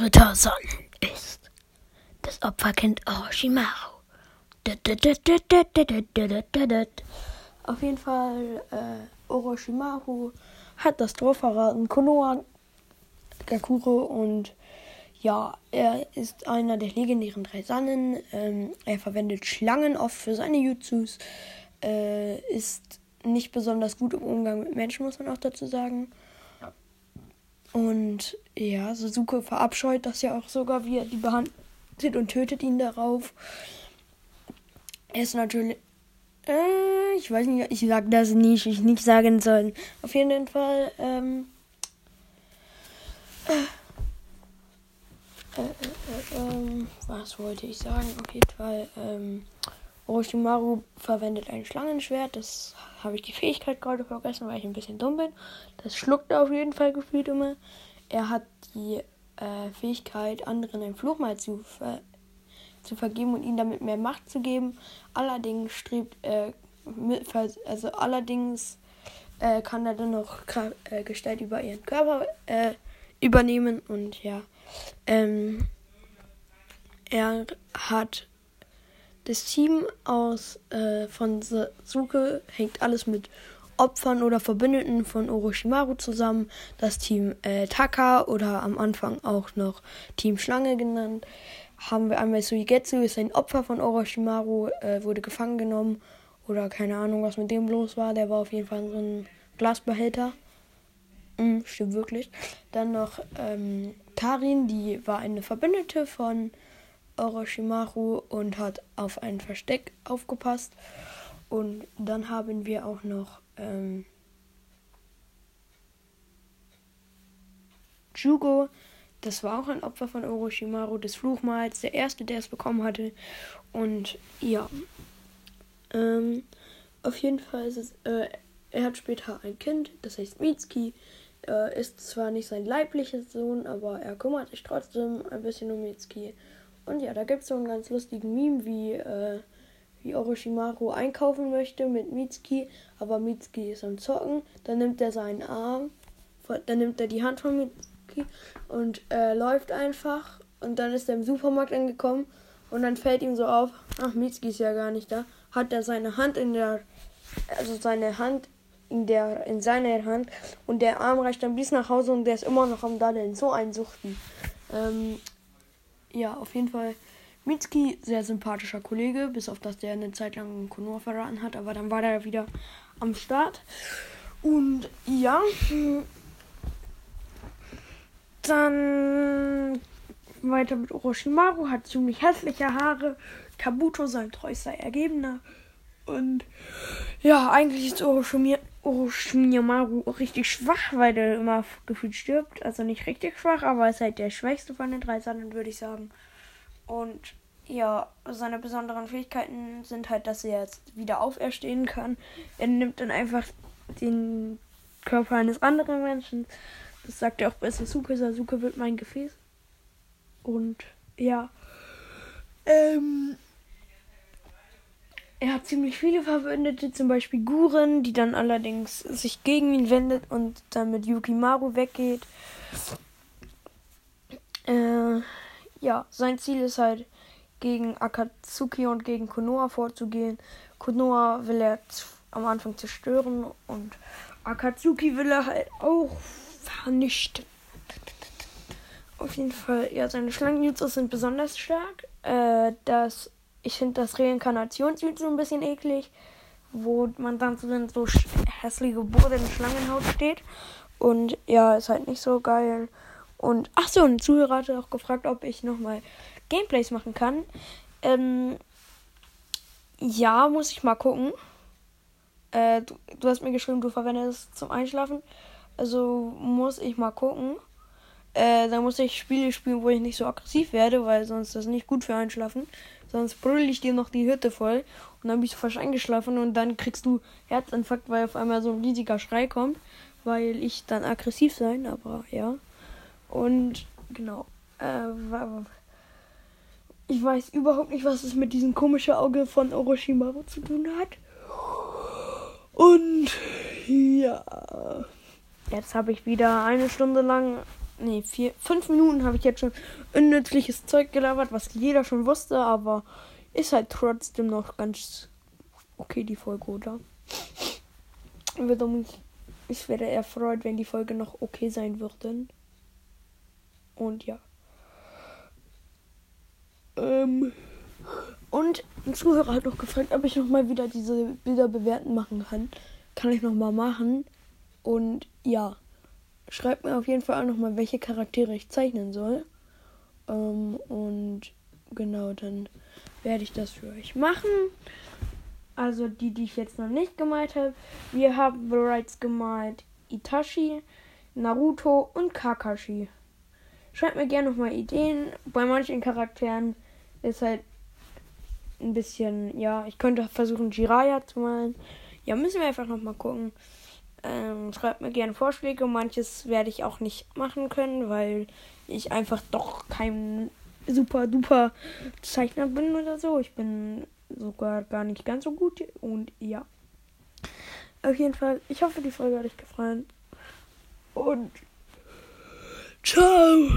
dritter Sonnen ist das Opferkind Orochimaru. Auf jeden Fall, äh, Orochimaru hat das Dorf verraten, Konoha, Gakuro und ja, er ist einer der legendären drei Sannen. Ähm, er verwendet Schlangen oft für seine Jutsus. Äh, ist nicht besonders gut im Umgang mit Menschen, muss man auch dazu sagen. Und ja, Suzuki verabscheut das ja auch sogar, wie er die behandelt und tötet ihn darauf. Er ist natürlich. Äh, ich weiß nicht, ich sag das nicht, ich nicht sagen sollen. Auf jeden Fall, ähm. Äh, äh, äh, ähm, was wollte ich sagen? Auf jeden Fall, ähm, Orochimaru verwendet ein Schlangenschwert. Das habe ich die Fähigkeit gerade vergessen, weil ich ein bisschen dumm bin. Das schluckt er auf jeden Fall gefühlt immer. Er hat die äh, Fähigkeit, anderen einen Fluch mal zu, ver zu vergeben und ihnen damit mehr Macht zu geben. Allerdings strebt er, also allerdings äh, kann er dann noch äh, Gestalt über ihren Körper äh, übernehmen und ja. Ähm, er hat das Team aus äh, von Sasuke hängt alles mit Opfern oder Verbündeten von Orochimaru zusammen. Das Team äh, Taka oder am Anfang auch noch Team Schlange genannt. Haben wir einmal Suigetsu, ist ein Opfer von Orochimaru, äh, wurde gefangen genommen. Oder keine Ahnung, was mit dem los war. Der war auf jeden Fall so ein Glasbehälter. Mm, stimmt wirklich. Dann noch ähm, Karin, die war eine Verbündete von Orochimaru und hat auf ein Versteck aufgepasst. Und dann haben wir auch noch ähm, Jugo. Das war auch ein Opfer von Orochimaru des Fluchmals, der erste, der es bekommen hatte. Und ja, ähm, auf jeden Fall ist es, äh, er hat später ein Kind, das heißt Mitsuki. Er ist zwar nicht sein leiblicher Sohn, aber er kümmert sich trotzdem ein bisschen um Mitsuki. Und ja, da gibt es so einen ganz lustigen Meme, wie, äh, wie Orochimaru einkaufen möchte mit Mitsuki, aber Mitsuki ist am Zocken. Dann nimmt er seinen Arm, dann nimmt er die Hand von Mitsuki und äh, läuft einfach. Und dann ist er im Supermarkt angekommen und dann fällt ihm so auf, ach, Mitsuki ist ja gar nicht da. Hat er seine Hand in der, also seine Hand in der, in seiner Hand und der Arm reicht dann bis nach Hause und der ist immer noch am Daddeln. So ein Suchten. Ähm, ja, auf jeden Fall. Mitsuki, sehr sympathischer Kollege, bis auf dass der eine Zeit lang Konoha verraten hat, aber dann war der wieder am Start. Und ja, dann weiter mit Orochimaru, hat ziemlich hässliche Haare. Kabuto, sein treuster Ergebener. Und ja, eigentlich ist Orochimaru richtig schwach, weil der immer gefühlt stirbt. Also nicht richtig schwach, aber ist halt der schwächste von den drei Sachen, würde ich sagen. Und ja, seine besonderen Fähigkeiten sind halt, dass er jetzt wieder auferstehen kann. Er nimmt dann einfach den Körper eines anderen Menschen. Das sagt er auch bei Sasuke. Sasuke wird mein Gefäß. Und ja. Ähm, er hat ziemlich viele Verbündete, zum Beispiel Guren, die dann allerdings sich gegen ihn wendet und dann mit Yukimaru weggeht. Äh, ja, sein Ziel ist halt, gegen Akatsuki und gegen Konoha vorzugehen. Konoha will er am Anfang zerstören und Akatsuki will er halt auch vernichten. Auf jeden Fall, ja, seine Schlangenjutsus sind besonders stark. Äh, das, ich finde das Reinkarnationsjutsu ein bisschen eklig, wo man dann so in so hässliche Boden Schlangenhaut steht. Und ja, ist halt nicht so geil. Und ach so, ein Zuhörer hatte auch gefragt, ob ich nochmal Gameplays machen kann. Ähm, ja, muss ich mal gucken. Äh, du, du, hast mir geschrieben, du verwendest es zum Einschlafen. Also muss ich mal gucken. Äh, da muss ich Spiele spielen, wo ich nicht so aggressiv werde, weil sonst ist das nicht gut für Einschlafen. Sonst brülle ich dir noch die Hütte voll und dann bist du falsch eingeschlafen und dann kriegst du Herzinfarkt, weil auf einmal so ein riesiger Schrei kommt, weil ich dann aggressiv sein, aber ja. Und genau. Äh, ich weiß überhaupt nicht, was es mit diesem komischen Auge von Orochimaru zu tun hat. Und ja. Jetzt habe ich wieder eine Stunde lang nee, vier, fünf Minuten habe ich jetzt schon unnützliches Zeug gelabert, was jeder schon wusste, aber ist halt trotzdem noch ganz okay, die Folge, oder? Ich wäre erfreut, wenn die Folge noch okay sein würde. Und ja. Ähm. Und ein Zuhörer hat noch gefragt, ob ich nochmal wieder diese Bilder bewerten machen kann. Kann ich nochmal machen. Und ja. Schreibt mir auf jeden Fall auch nochmal, welche Charaktere ich zeichnen soll. Ähm, und genau, dann werde ich das für euch machen. Also die, die ich jetzt noch nicht gemalt habe. Wir haben bereits gemalt Itachi, Naruto und Kakashi. Schreibt mir gerne nochmal Ideen. Bei manchen Charakteren ist halt ein bisschen, ja, ich könnte versuchen, Jiraya zu malen. Ja, müssen wir einfach nochmal gucken. Ähm, schreibt mir gerne Vorschläge. Manches werde ich auch nicht machen können, weil ich einfach doch kein super duper Zeichner bin oder so. Ich bin sogar gar nicht ganz so gut. Und ja. Auf jeden Fall, ich hoffe, die Folge hat euch gefallen. Und ciao!